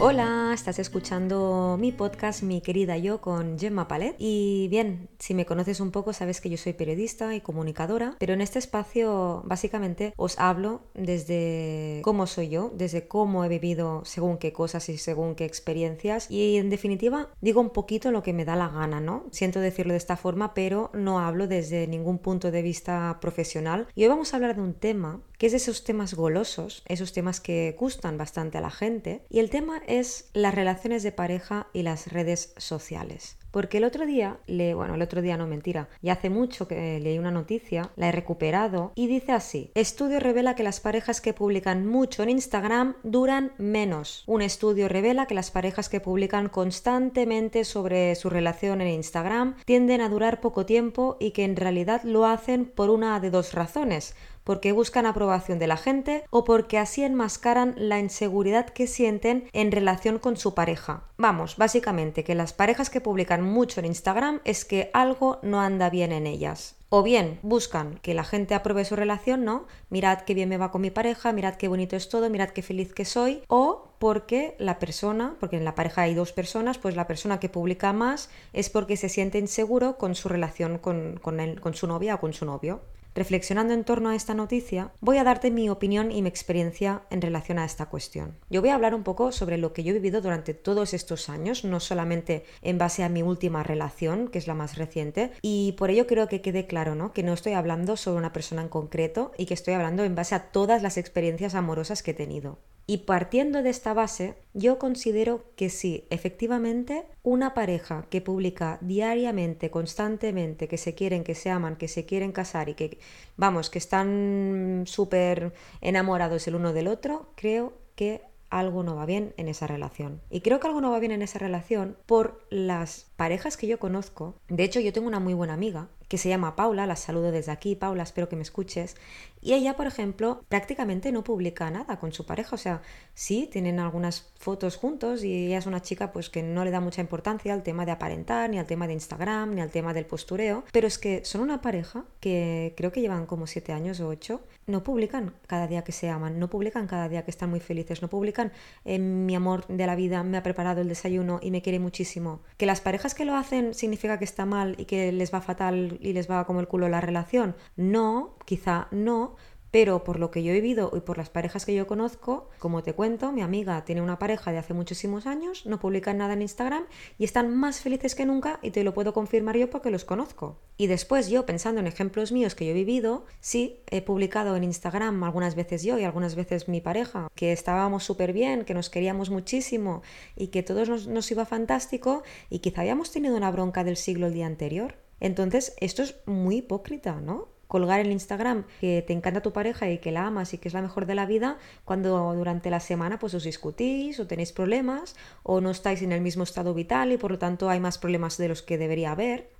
Hola, estás escuchando mi podcast Mi querida yo con Gemma Palet. Y bien, si me conoces un poco sabes que yo soy periodista y comunicadora, pero en este espacio básicamente os hablo desde cómo soy yo, desde cómo he vivido según qué cosas y según qué experiencias y en definitiva digo un poquito lo que me da la gana, ¿no? Siento decirlo de esta forma, pero no hablo desde ningún punto de vista profesional. Y hoy vamos a hablar de un tema es de esos temas golosos, esos temas que gustan bastante a la gente, y el tema es las relaciones de pareja y las redes sociales. Porque el otro día, le, bueno, el otro día no mentira, ya hace mucho que leí una noticia, la he recuperado y dice así: Estudio revela que las parejas que publican mucho en Instagram duran menos. Un estudio revela que las parejas que publican constantemente sobre su relación en Instagram tienden a durar poco tiempo y que en realidad lo hacen por una de dos razones porque buscan aprobación de la gente o porque así enmascaran la inseguridad que sienten en relación con su pareja. Vamos, básicamente que las parejas que publican mucho en Instagram es que algo no anda bien en ellas. O bien buscan que la gente apruebe su relación, ¿no? Mirad qué bien me va con mi pareja, mirad qué bonito es todo, mirad qué feliz que soy. O porque la persona, porque en la pareja hay dos personas, pues la persona que publica más es porque se siente inseguro con su relación con, con, con su novia o con su novio. Reflexionando en torno a esta noticia, voy a darte mi opinión y mi experiencia en relación a esta cuestión. Yo voy a hablar un poco sobre lo que yo he vivido durante todos estos años, no solamente en base a mi última relación, que es la más reciente, y por ello creo que quede claro, ¿no? Que no estoy hablando sobre una persona en concreto y que estoy hablando en base a todas las experiencias amorosas que he tenido. Y partiendo de esta base, yo considero que sí, efectivamente, una pareja que publica diariamente, constantemente, que se quieren, que se aman, que se quieren casar y que, vamos, que están súper enamorados el uno del otro, creo que algo no va bien en esa relación. Y creo que algo no va bien en esa relación por las parejas que yo conozco. De hecho, yo tengo una muy buena amiga que se llama Paula, la saludo desde aquí, Paula, espero que me escuches. Y ella, por ejemplo, prácticamente no publica nada con su pareja, o sea, sí, tienen algunas fotos juntos y ella es una chica pues que no le da mucha importancia al tema de aparentar, ni al tema de Instagram, ni al tema del postureo, pero es que son una pareja que creo que llevan como siete años o ocho, no publican cada día que se aman, no publican cada día que están muy felices, no publican eh, mi amor de la vida me ha preparado el desayuno y me quiere muchísimo. Que las parejas que lo hacen significa que está mal y que les va fatal y les va como el culo la relación. No, quizá no, pero por lo que yo he vivido y por las parejas que yo conozco, como te cuento, mi amiga tiene una pareja de hace muchísimos años, no publican nada en Instagram y están más felices que nunca y te lo puedo confirmar yo porque los conozco. Y después yo, pensando en ejemplos míos que yo he vivido, sí, he publicado en Instagram algunas veces yo y algunas veces mi pareja, que estábamos súper bien, que nos queríamos muchísimo y que todos nos, nos iba fantástico y quizá habíamos tenido una bronca del siglo el día anterior. Entonces, esto es muy hipócrita, ¿no? colgar en Instagram que te encanta tu pareja y que la amas y que es la mejor de la vida, cuando durante la semana pues os discutís o tenéis problemas o no estáis en el mismo estado vital y por lo tanto hay más problemas de los que debería haber.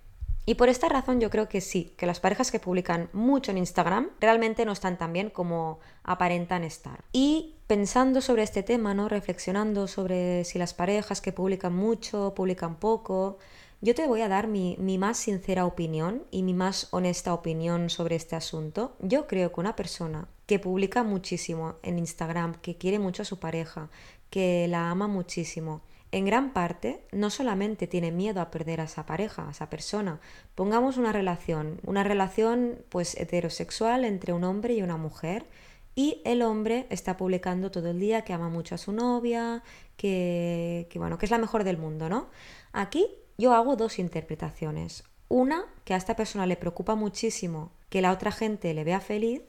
Y por esta razón yo creo que sí, que las parejas que publican mucho en Instagram realmente no están tan bien como aparentan estar. Y pensando sobre este tema, ¿no? Reflexionando sobre si las parejas que publican mucho, publican poco, yo te voy a dar mi, más sincera opinión y mi más honesta opinión sobre este asunto. Yo creo que una persona que publica muchísimo en Instagram, que quiere mucho a su pareja, que la ama muchísimo, en gran parte no solamente tiene miedo a perder a esa pareja, a esa persona. Pongamos una relación, una relación pues heterosexual entre un hombre y una mujer y el hombre está publicando todo el día que ama mucho a su novia, que, que bueno, que es la mejor del mundo, ¿no? Aquí yo hago dos interpretaciones. Una, que a esta persona le preocupa muchísimo que la otra gente le vea feliz,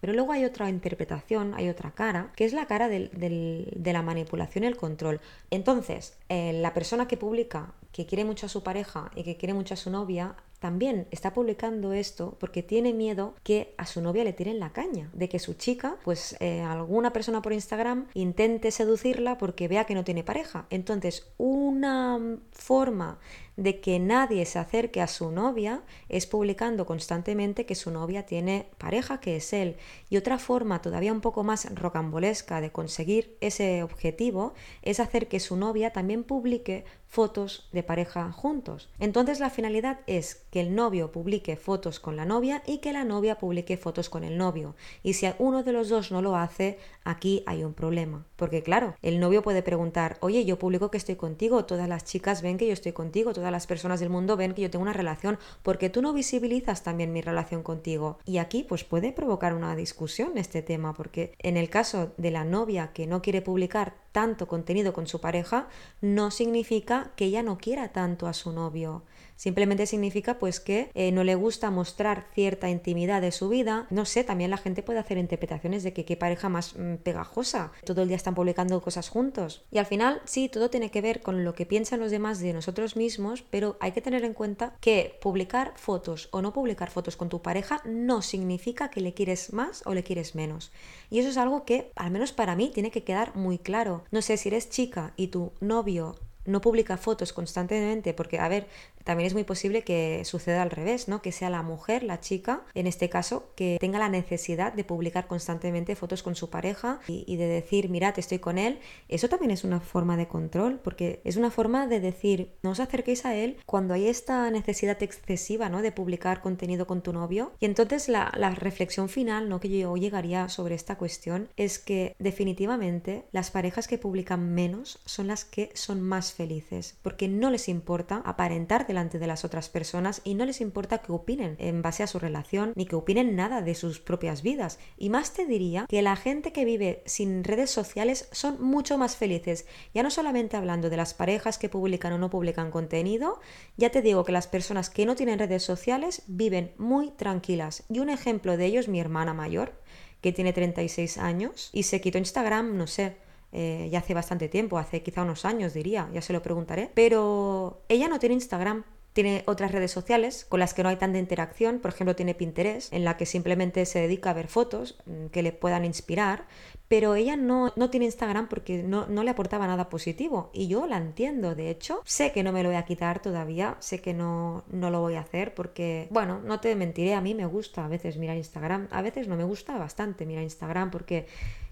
pero luego hay otra interpretación, hay otra cara, que es la cara de la manipulación y el control. Entonces, eh, la persona que publica que quiere mucho a su pareja y que quiere mucho a su novia, también está publicando esto porque tiene miedo que a su novia le tiren la caña, de que su chica, pues eh, alguna persona por Instagram intente seducirla porque vea que no tiene pareja. Entonces, una forma de que nadie se acerque a su novia es publicando constantemente que su novia tiene pareja, que es él. Y otra forma todavía un poco más rocambolesca de conseguir ese objetivo es hacer que su novia también publique fotos de pareja juntos. Entonces la finalidad es que el novio publique fotos con la novia y que la novia publique fotos con el novio. Y si uno de los dos no lo hace, aquí hay un problema. Porque claro, el novio puede preguntar, oye, yo publico que estoy contigo, todas las chicas ven que yo estoy contigo, las personas del mundo ven que yo tengo una relación, porque tú no visibilizas también mi relación contigo. Y aquí pues puede provocar una discusión este tema, porque en el caso de la novia que no quiere publicar tanto contenido con su pareja, no significa que ella no quiera tanto a su novio. Simplemente significa pues que eh, no le gusta mostrar cierta intimidad de su vida. No sé, también la gente puede hacer interpretaciones de que qué pareja más mm, pegajosa. Todo el día están publicando cosas juntos. Y al final, sí, todo tiene que ver con lo que piensan los demás de nosotros mismos, pero hay que tener en cuenta que publicar fotos o no publicar fotos con tu pareja no significa que le quieres más o le quieres menos. Y eso es algo que, al menos para mí, tiene que quedar muy claro. No sé si eres chica y tu novio no publica fotos constantemente, porque, a ver, también es muy posible que suceda al revés, ¿no? Que sea la mujer, la chica, en este caso, que tenga la necesidad de publicar constantemente fotos con su pareja y, de decir, mirad, estoy con él. Eso también es una forma de control, porque es una forma de decir, no os acerquéis a él cuando hay esta necesidad excesiva, ¿no? De publicar contenido con tu novio. Y entonces la, la reflexión final, ¿no? Que yo llegaría sobre esta cuestión es que definitivamente las parejas que publican menos son las que son más felices, porque no les importa aparentar delante de las otras personas y no les importa que opinen en base a su relación ni que opinen nada de sus propias vidas. Y más te diría que la gente que vive sin redes sociales son mucho más felices. Ya no solamente hablando de las parejas que publican o no publican contenido, ya te digo que las personas que no tienen redes sociales viven muy tranquilas. Y un ejemplo de ello es mi hermana mayor, que tiene 36 años y se quitó Instagram, no sé, eh, ya hace bastante tiempo, hace quizá unos años diría, ya se lo preguntaré, pero ella no tiene Instagram. Tiene otras redes sociales con las que no hay tanta interacción, por ejemplo tiene Pinterest, en la que simplemente se dedica a ver fotos mm, que le puedan inspirar, pero ella no, no tiene Instagram porque no, no, le aportaba nada positivo. Y yo la entiendo, de hecho, sé que no me lo voy a quitar todavía, sé que no, no lo voy a hacer porque, bueno, no te mentiré, a mí me gusta a veces mirar Instagram, a veces no me gusta bastante mirar Instagram porque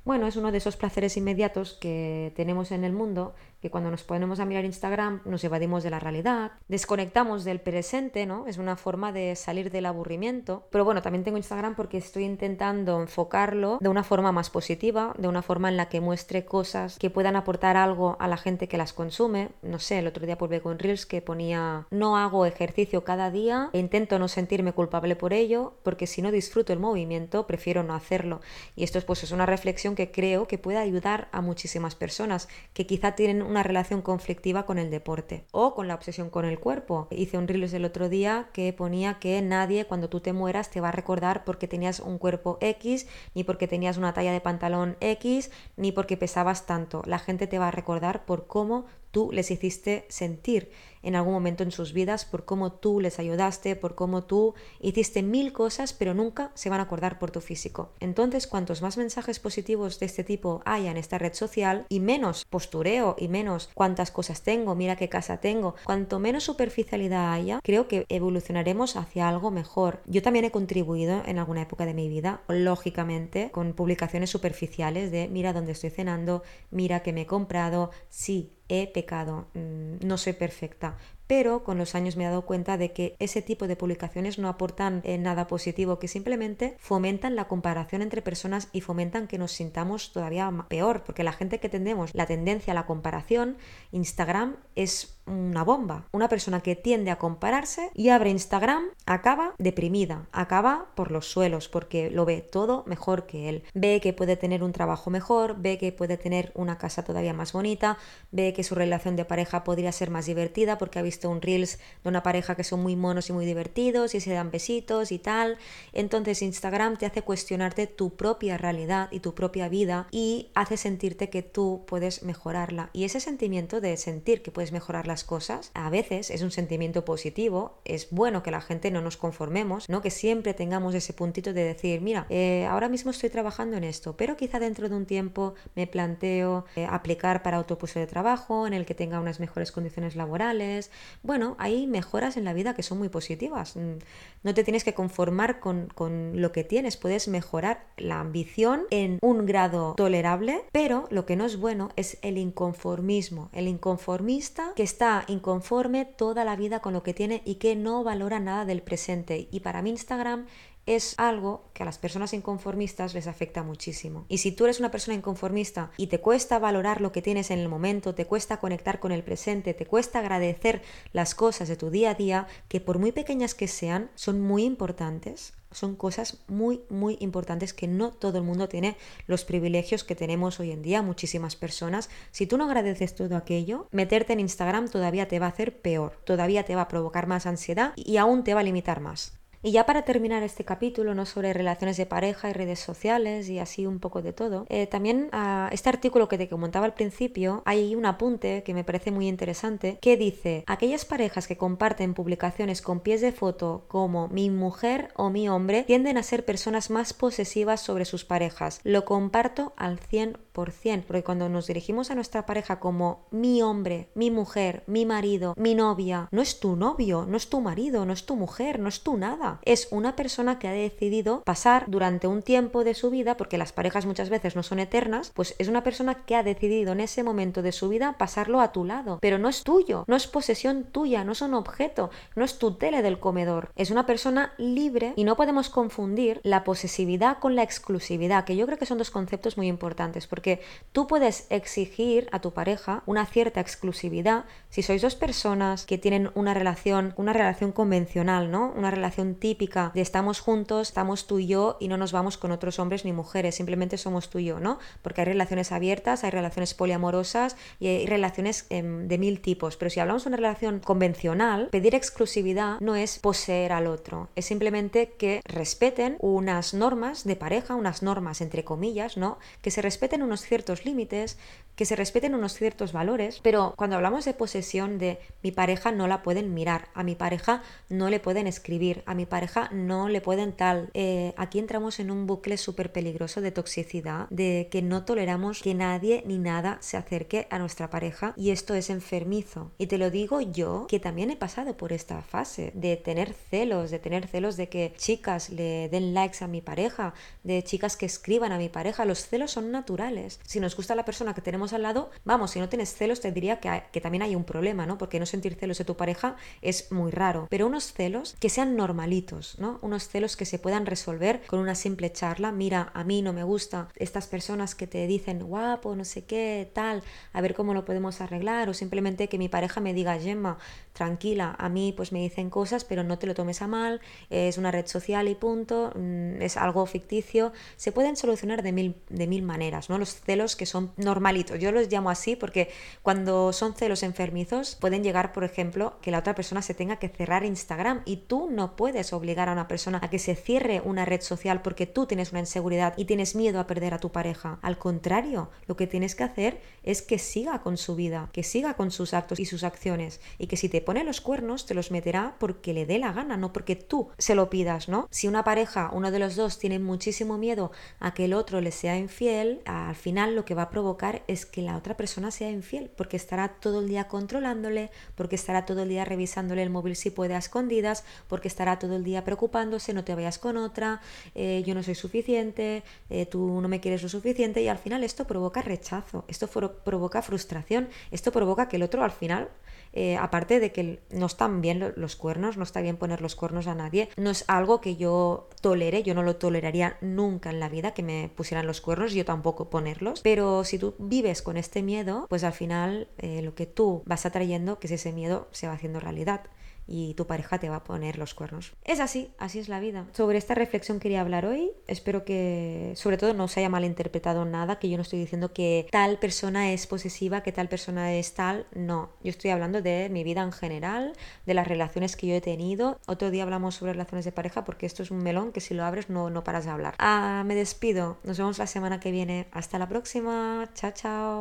bueno, es uno de esos placeres inmediatos que tenemos en el mundo, que cuando nos ponemos a mirar Instagram nos evadimos de la realidad, desconectamos del presente, ¿no? Es una forma de salir del aburrimiento. Pero bueno, también tengo Instagram porque estoy intentando enfocarlo de una forma más positiva, de una forma en la que muestre cosas que puedan aportar algo a la gente que las consume. No sé, el otro día volví con Reels que ponía no hago ejercicio cada día e intento no sentirme culpable por ello, porque si no disfruto el movimiento, prefiero no hacerlo. Y esto pues, es una reflexión que creo que puede ayudar a muchísimas personas que quizá tienen una relación conflictiva con el deporte o con la obsesión con el cuerpo. Hice un reels el otro día que ponía que nadie cuando tú te mueras te va a recordar porque tenías un cuerpo X, ni porque tenías una talla de pantalón X, ni porque pesabas tanto. La gente te va a recordar por cómo tú les hiciste sentir en algún momento en sus vidas, por cómo tú les ayudaste, por cómo tú hiciste mil cosas, pero nunca se van a acordar por tu físico. Entonces, cuantos más mensajes positivos de este tipo haya en esta red social y menos postureo y menos cuántas cosas tengo, mira qué casa tengo, cuanto menos superficialidad haya, creo que evolucionaremos hacia algo mejor. Yo también he contribuido en alguna época de mi vida, lógicamente, con publicaciones superficiales de mira dónde estoy cenando, mira que me he comprado, sí, he pecado, mm, no soy perfecta, pero con los años me he dado cuenta de que ese tipo de publicaciones no aportan eh, nada positivo, que simplemente fomentan la comparación entre personas y fomentan que nos sintamos todavía peor, porque la gente que tendemos la tendencia a la comparación, Instagram es una bomba. Una persona que tiende a compararse y abre Instagram acaba deprimida, acaba por los suelos porque lo ve todo mejor que él. Ve que puede tener un trabajo mejor, ve que puede tener una casa todavía más bonita, ve que su relación de pareja podría ser más divertida porque ha visto un reels de una pareja que son muy monos y muy divertidos y se dan besitos y tal. Entonces Instagram te hace cuestionarte tu propia realidad y tu propia vida y hace sentirte que tú puedes mejorarla. Y ese sentimiento de sentir que puedes mejorar las cosas a veces es un sentimiento positivo. Es bueno que la gente no nos conformemos, ¿no? Que siempre tengamos ese puntito de decir, mira, eh, ahora mismo estoy trabajando en esto, pero quizá dentro de un tiempo me planteo eh, aplicar para otro puesto de trabajo en el que tenga unas mejores condiciones laborales, bueno, hay mejoras en la vida que son muy positivas. Mm, no te tienes que conformar con, con lo que tienes, puedes mejorar la ambición en un grado tolerable, pero lo que no es bueno es el inconformismo, el inconformista que está inconforme toda la vida con lo que tiene y que no valora nada del presente. Y para mí Instagram es algo que a las personas inconformistas les afecta muchísimo. Y si tú eres una persona inconformista y te cuesta valorar lo que tienes en el momento, te cuesta conectar con el presente, te cuesta agradecer las cosas de tu día a día, que por muy pequeñas que sean, son muy importantes, son cosas muy, muy importantes que no todo el mundo tiene los privilegios que tenemos hoy en día, muchísimas personas. Si tú no agradeces todo aquello, meterte en Instagram todavía te va a hacer peor, todavía te va a provocar más ansiedad y aún te va a limitar más. Y ya para terminar este capítulo, ¿no? sobre relaciones de pareja y redes sociales y así un poco de todo, eh, también a este artículo que te comentaba al principio, hay un apunte que me parece muy interesante que dice, aquellas parejas que comparten publicaciones con pies de foto como mi mujer o mi hombre tienden a ser personas más posesivas sobre sus parejas. Lo comparto al 100%, porque cuando nos dirigimos a nuestra pareja como mi hombre, mi mujer, mi marido, mi novia, no es tu novio, no es tu marido, no es tu mujer, no es tu nada. Es una persona que ha decidido pasar durante un tiempo de su vida, porque las parejas muchas veces no son eternas, pues es una persona que ha decidido en ese momento de su vida pasarlo a tu lado, pero no es tuyo, no es posesión tuya, no es un objeto, no es tu tele del comedor, es una persona libre y no podemos confundir la posesividad con la exclusividad, que yo creo que son dos conceptos muy importantes, porque tú puedes exigir a tu pareja una cierta exclusividad si sois dos personas que tienen una relación, una relación convencional, ¿no? Una relación típica de estamos juntos, estamos tú y yo y no nos vamos con otros hombres ni mujeres, simplemente somos tú y yo, ¿no? Porque hay relaciones abiertas, hay relaciones poliamorosas y hay relaciones em, de mil tipos. Pero si hablamos de una relación convencional, pedir exclusividad no es poseer al otro, es simplemente que respeten unas normas de pareja, unas normas entre comillas, ¿no? Que se respeten unos ciertos límites, que se respeten unos ciertos valores, pero cuando hablamos de posesión de mi pareja no la pueden mirar, a mi pareja no le pueden escribir, a mi pareja no le pueden tal. Eh, aquí entramos en un bucle súper peligroso de toxicidad, de que no toleramos que nadie ni nada se acerque a nuestra pareja y esto es enfermizo. Y te lo digo yo, que también he pasado por esta fase de tener celos, de tener celos de que chicas le den likes a mi pareja, de chicas que escriban a mi pareja. Los celos son naturales. Si nos gusta la persona que tenemos al lado, vamos, si no tienes celos te diría que, que también hay un problema, ¿no? Porque no sentir celos de tu pareja es muy raro. Pero unos celos que sean normalitos ¿no? Unos celos que se puedan resolver con una simple charla. Mira, a mí no me gusta estas personas que te dicen guapo, no sé qué, tal, a ver cómo lo podemos arreglar, o simplemente que mi pareja me diga, Gemma, tranquila, a mí pues me dicen cosas, pero no te lo tomes a mal, es una red social y punto, mm, es algo ficticio. Se pueden solucionar de mil, de mil maneras, ¿no? Los celos que son normalitos. Yo los llamo así porque cuando son celos enfermizos pueden llegar, por ejemplo, que la otra persona se tenga que cerrar Instagram y tú no puedes obligar a una persona a que se cierre una red social porque tú tienes una inseguridad y tienes miedo a perder a tu pareja. Al contrario, lo que tienes que hacer es que siga con su vida, que siga con sus actos y sus acciones y que si te pone los cuernos te los meterá porque le dé la gana, no porque tú se lo pidas, ¿no? Si una pareja, uno de los dos tiene muchísimo miedo a que el otro le sea infiel, al final lo que va a provocar es que la otra persona sea infiel porque estará todo el día controlándole, porque estará todo el día revisándole el móvil si puede a escondidas, porque estará todo el día preocupándose, no te vayas con otra, eh, yo no soy suficiente, eh, tú no me quieres lo suficiente y al final esto provoca rechazo, esto provoca frustración, esto provoca que el otro al final eh, aparte de que no están bien los cuernos, no está bien poner los cuernos a nadie, no es algo que yo tolere, yo no lo toleraría nunca en la vida que me pusieran los cuernos, yo tampoco ponerlos, pero si tú vives con este miedo, pues al final lo que tú vas atrayendo, que es ese miedo, se va haciendo realidad y tu pareja te va a poner los cuernos. Es así, así es la vida. Sobre esta reflexión quería hablar hoy. Espero que sobre todo no se haya malinterpretado nada, que yo no estoy diciendo que tal persona es posesiva, que tal persona es tal. No, yo estoy hablando de mi vida en general, de las relaciones que yo he tenido. Otro día hablamos sobre relaciones de pareja porque esto es un melón que si lo abres no, no paras de hablar. Ah, me despido. Nos vemos la semana que viene. Hasta la próxima. Chao, chao. So